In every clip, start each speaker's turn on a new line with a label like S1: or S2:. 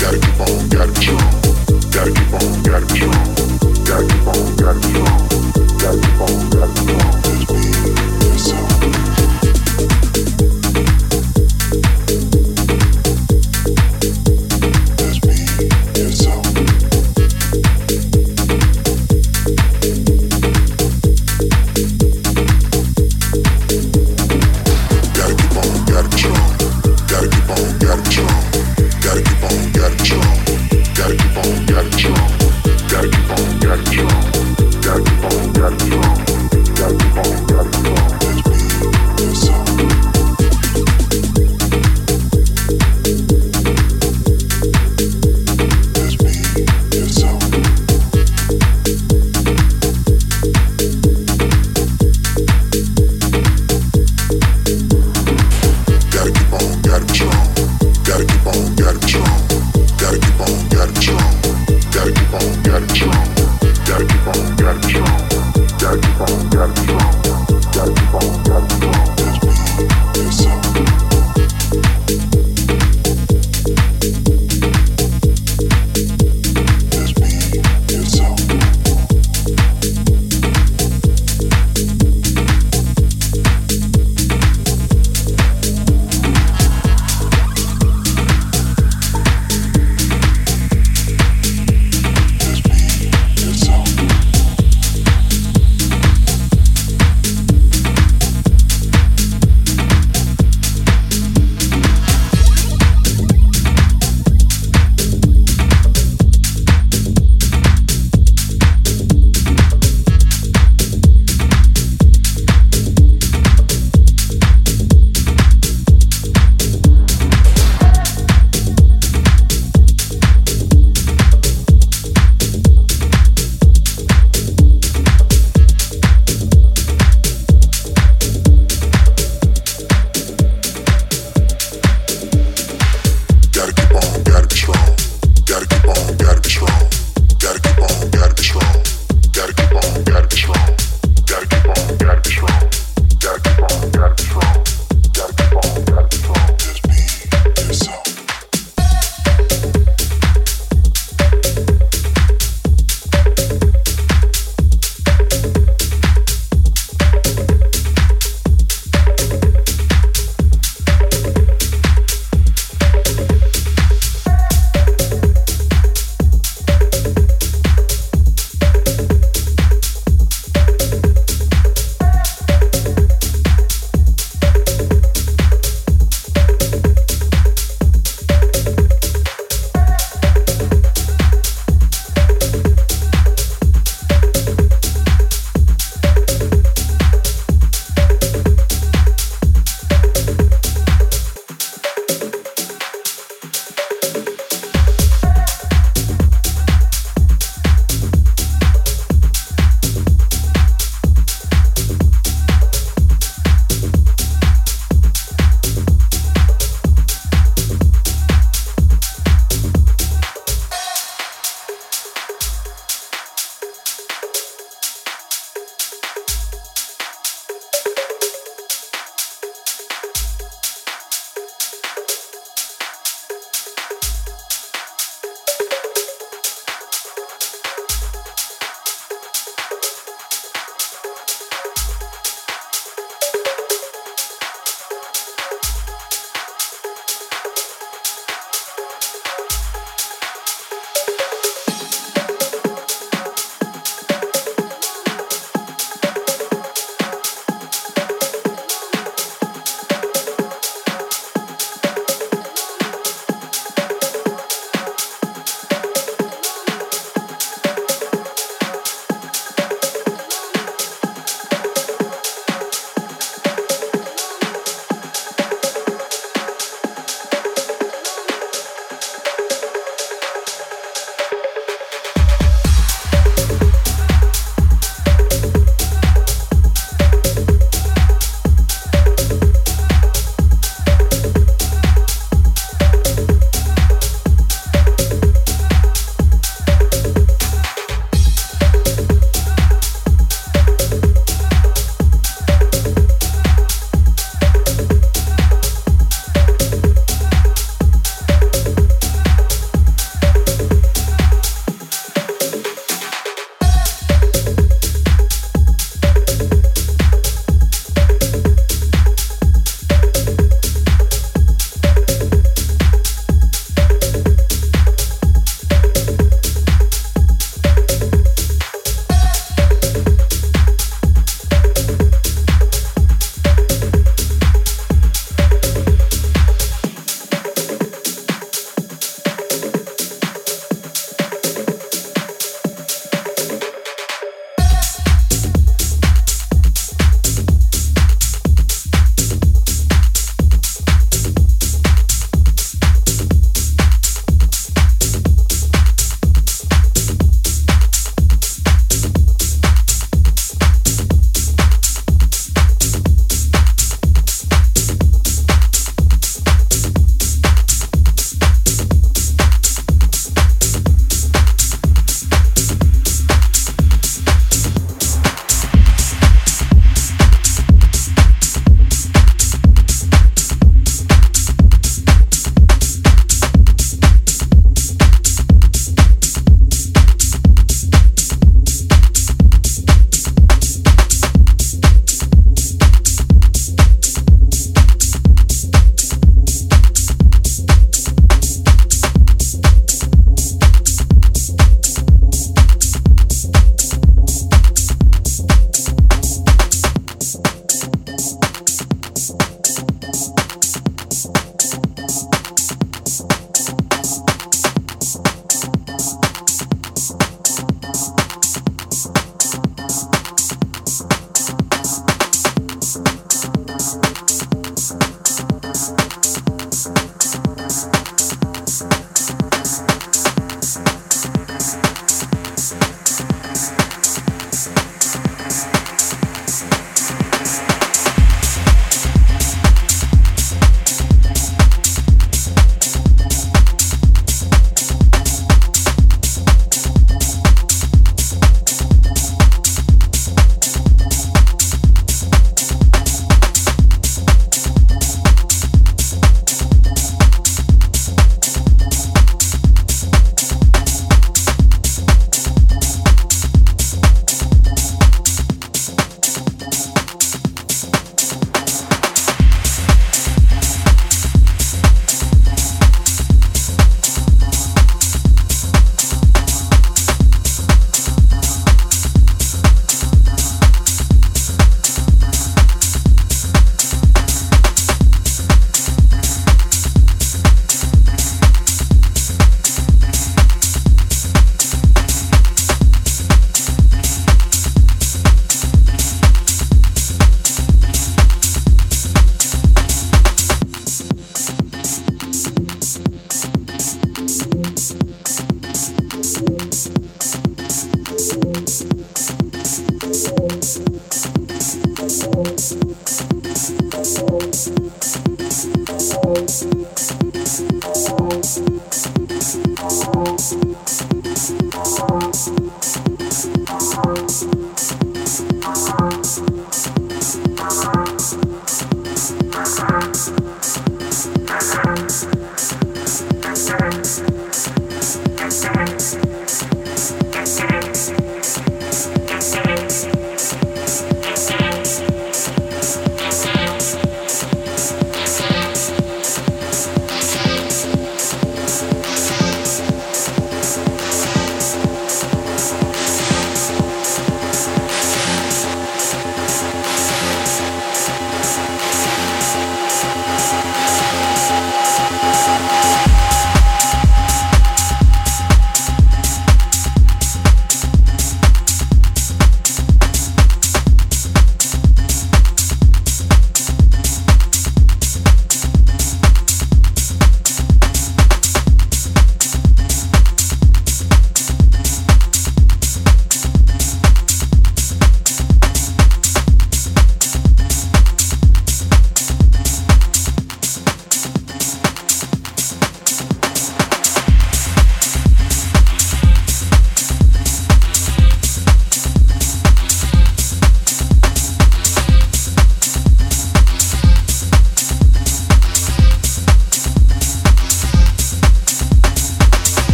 S1: gotta keep on, gotta jump, gotta keep on, gotta jump, gotta keep on, gotta jump.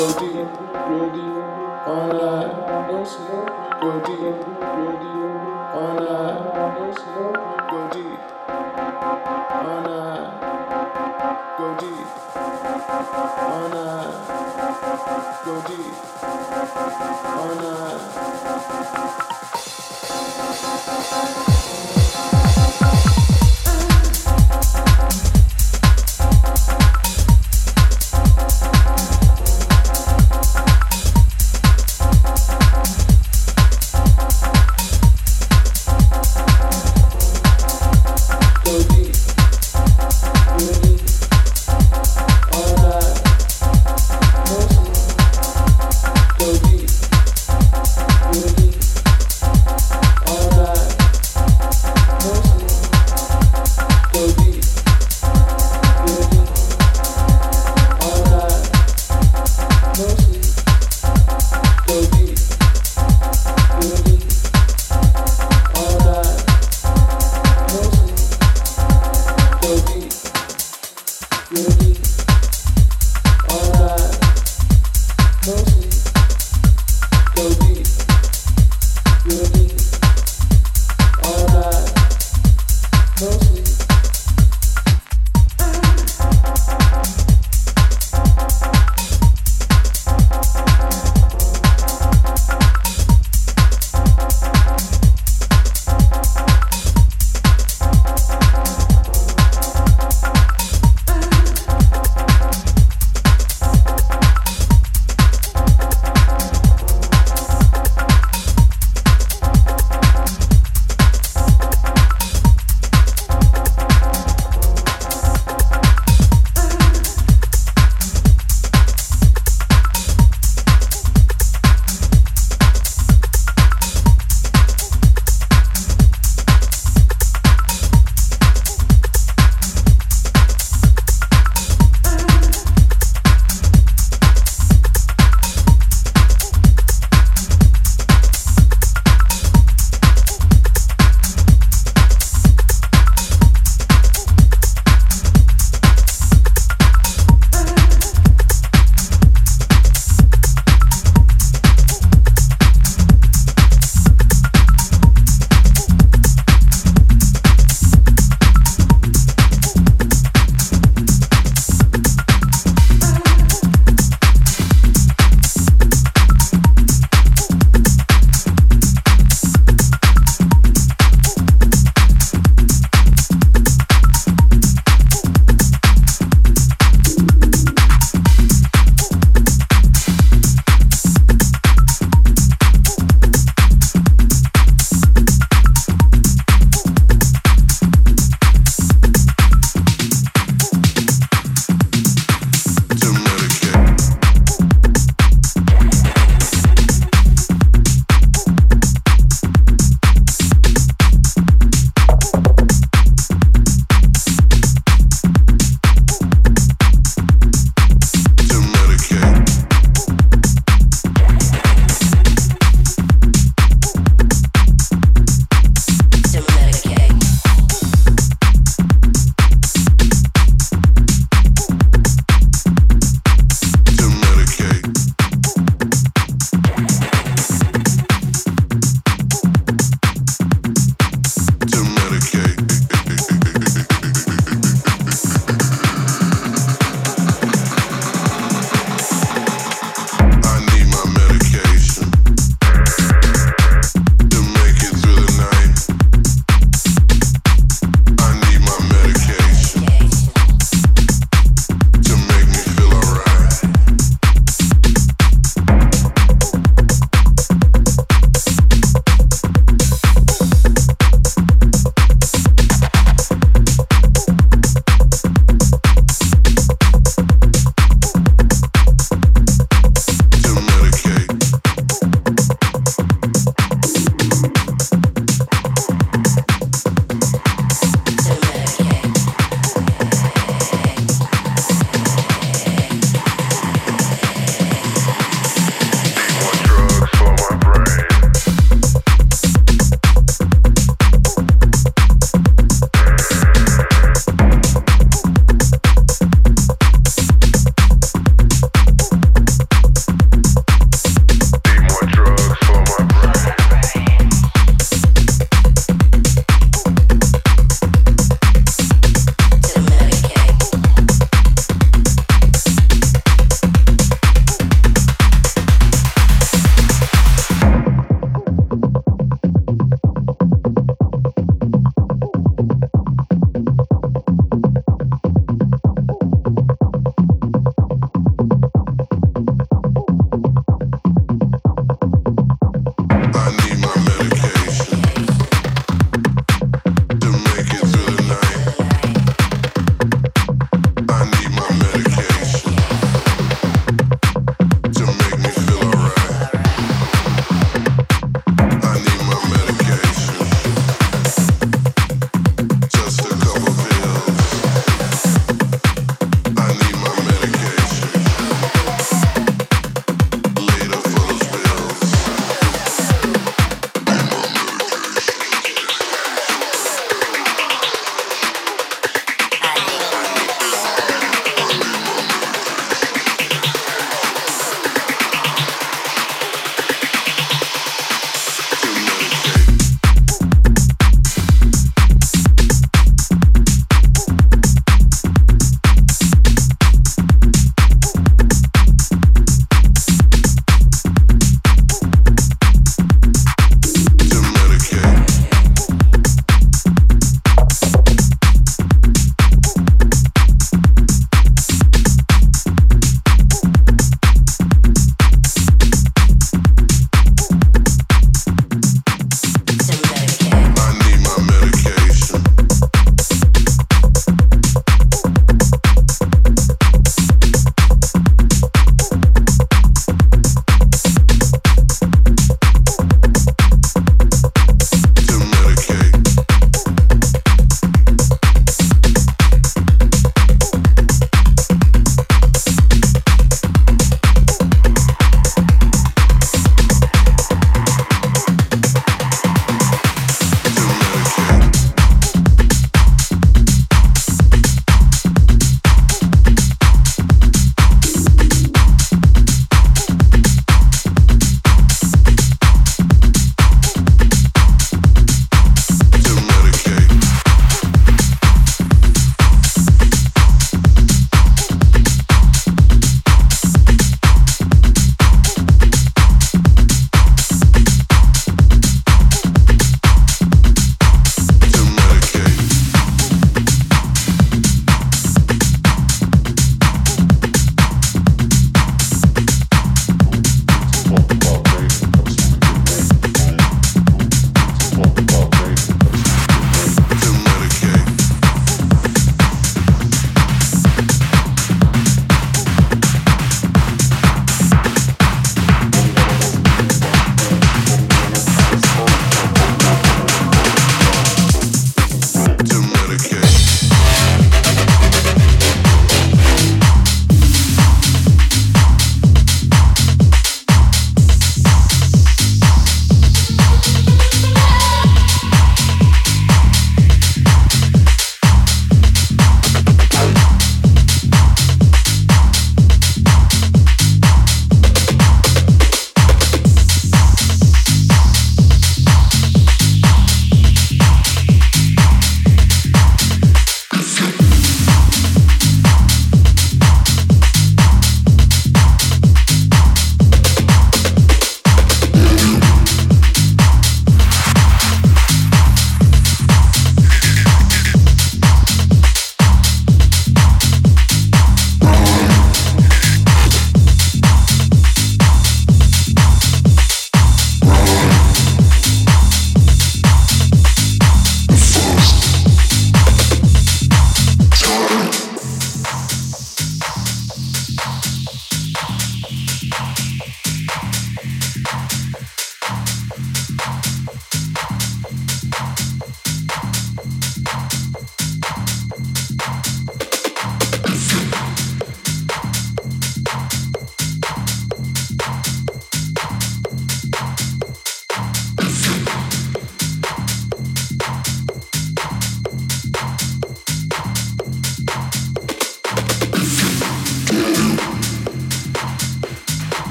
S2: go deep, go deep, all night, no smoke. Go deep, go deep, all night, no smoke. Go deep, all night, go deep, all night, go deep, all night.